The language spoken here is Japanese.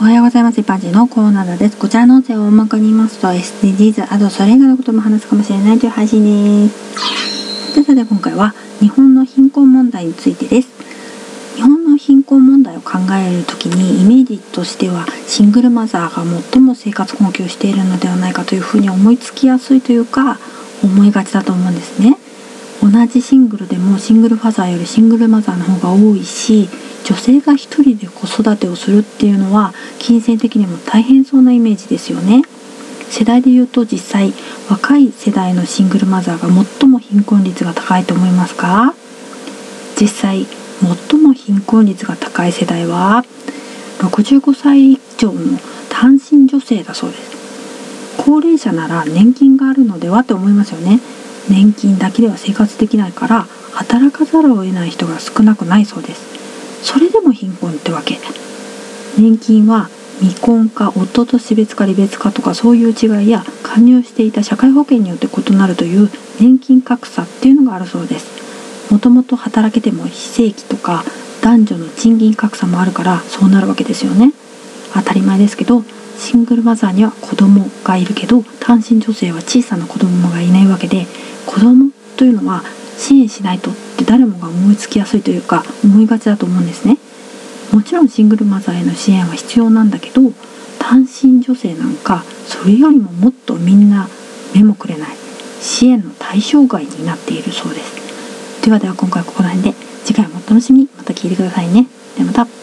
おはようございます。一般人のコーナーです。こちらの音声を大まかに言いますと SDGs、あとそれ以外のことも話すかもしれないという配信です。さてさて今回は日本の貧困問題についてです。日本の貧困問題を考えるときにイメージとしてはシングルマザーが最も生活困窮しているのではないかというふうに思いつきやすいというか思いがちだと思うんですね。同じシングルでもシングルファザーよりシングルマザーの方が多いし女性が一人で子育てをするっていうのは金銭的にも大変そうなイメージですよね。世代で言うと実際若い世代のシングルマザーが最も貧困率が高いと思いますか？実際最も貧困率が高い世代は65歳以上の単身女性だそうです。高齢者なら年金があるのではって思いますよね。年金だけでは生活できないから働かざるを得ない人が少なくないそうです。それでも貧困ってわけ。年金は未婚か夫と死別か離別かとかそういう違いや加入していた社会保険によって異なるという年金格差っていうのがあるそうです。もともと働けても非正規とか男女の賃金格差もあるからそうなるわけですよね。当たり前ですけどシングルマザーには子供がいるけど単身女性は小さな子供がいないわけで子供というのは支援しないとって誰も思いつきやすいというか思いがちだと思うんですね。もちろんシングルマザーへの支援は必要なんだけど単身女性なんかそれよりももっとみんな目もくれない支援の対象外になっているそうです。ではでは今回はここら辺で次回もお楽しみまた聞いてくださいね。ではまた。